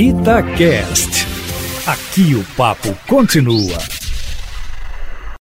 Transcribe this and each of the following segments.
Itacast. Aqui o papo continua.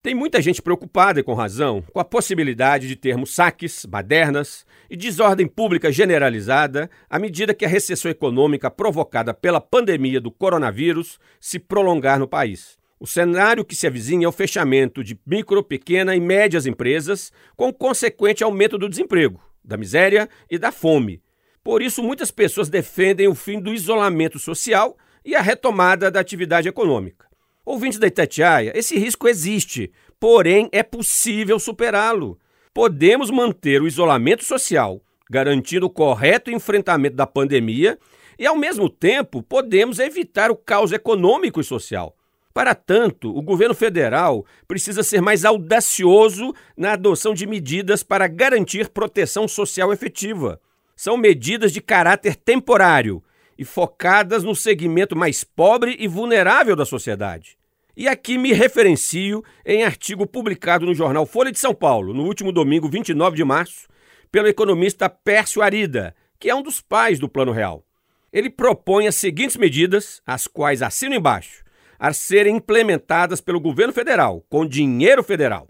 Tem muita gente preocupada, e com razão, com a possibilidade de termos saques, badernas e desordem pública generalizada à medida que a recessão econômica provocada pela pandemia do coronavírus se prolongar no país. O cenário que se avizinha é o fechamento de micro, pequena e médias empresas, com consequente aumento do desemprego, da miséria e da fome. Por isso, muitas pessoas defendem o fim do isolamento social e a retomada da atividade econômica. Ouvintes da Itatiaia, esse risco existe, porém é possível superá-lo. Podemos manter o isolamento social, garantindo o correto enfrentamento da pandemia, e, ao mesmo tempo, podemos evitar o caos econômico e social. Para tanto, o governo federal precisa ser mais audacioso na adoção de medidas para garantir proteção social efetiva. São medidas de caráter temporário e focadas no segmento mais pobre e vulnerável da sociedade. E aqui me referencio em artigo publicado no jornal Folha de São Paulo, no último domingo, 29 de março, pelo economista Pércio Arida, que é um dos pais do Plano Real. Ele propõe as seguintes medidas, as quais assino embaixo, a serem implementadas pelo governo federal, com dinheiro federal.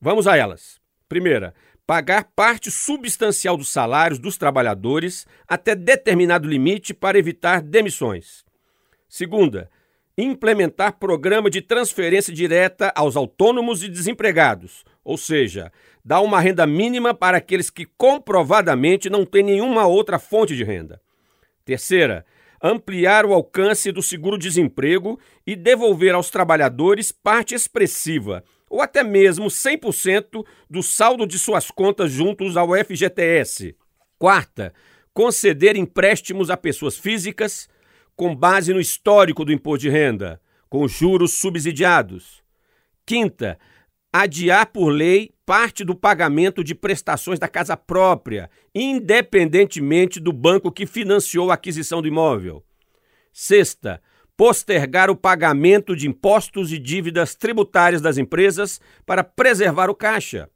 Vamos a elas. Primeira, pagar parte substancial dos salários dos trabalhadores até determinado limite para evitar demissões. Segunda, implementar programa de transferência direta aos autônomos e desempregados, ou seja, dar uma renda mínima para aqueles que comprovadamente não têm nenhuma outra fonte de renda. Terceira, ampliar o alcance do seguro-desemprego e devolver aos trabalhadores parte expressiva ou até mesmo 100% do saldo de suas contas juntos ao FGTS. Quarta, conceder empréstimos a pessoas físicas com base no histórico do imposto de renda, com juros subsidiados. Quinta, adiar por lei parte do pagamento de prestações da casa própria, independentemente do banco que financiou a aquisição do imóvel. Sexta, postergar o pagamento de impostos e dívidas tributárias das empresas para preservar o caixa.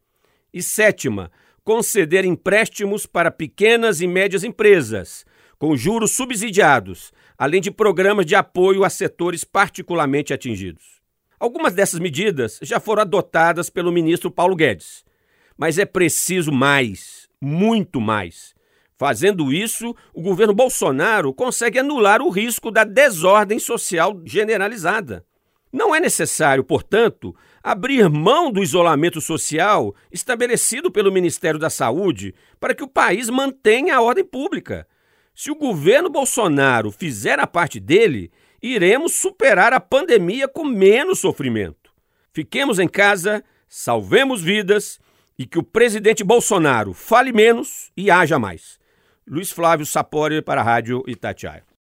E sétima, conceder empréstimos para pequenas e médias empresas, com juros subsidiados, além de programas de apoio a setores particularmente atingidos. Algumas dessas medidas já foram adotadas pelo ministro Paulo Guedes, mas é preciso mais, muito mais. Fazendo isso, o governo Bolsonaro consegue anular o risco da desordem social generalizada. Não é necessário, portanto, abrir mão do isolamento social estabelecido pelo Ministério da Saúde para que o país mantenha a ordem pública. Se o governo Bolsonaro fizer a parte dele, iremos superar a pandemia com menos sofrimento. Fiquemos em casa, salvemos vidas e que o presidente Bolsonaro fale menos e haja mais. Luiz Flávio Sapori para a Rádio Itatiaia.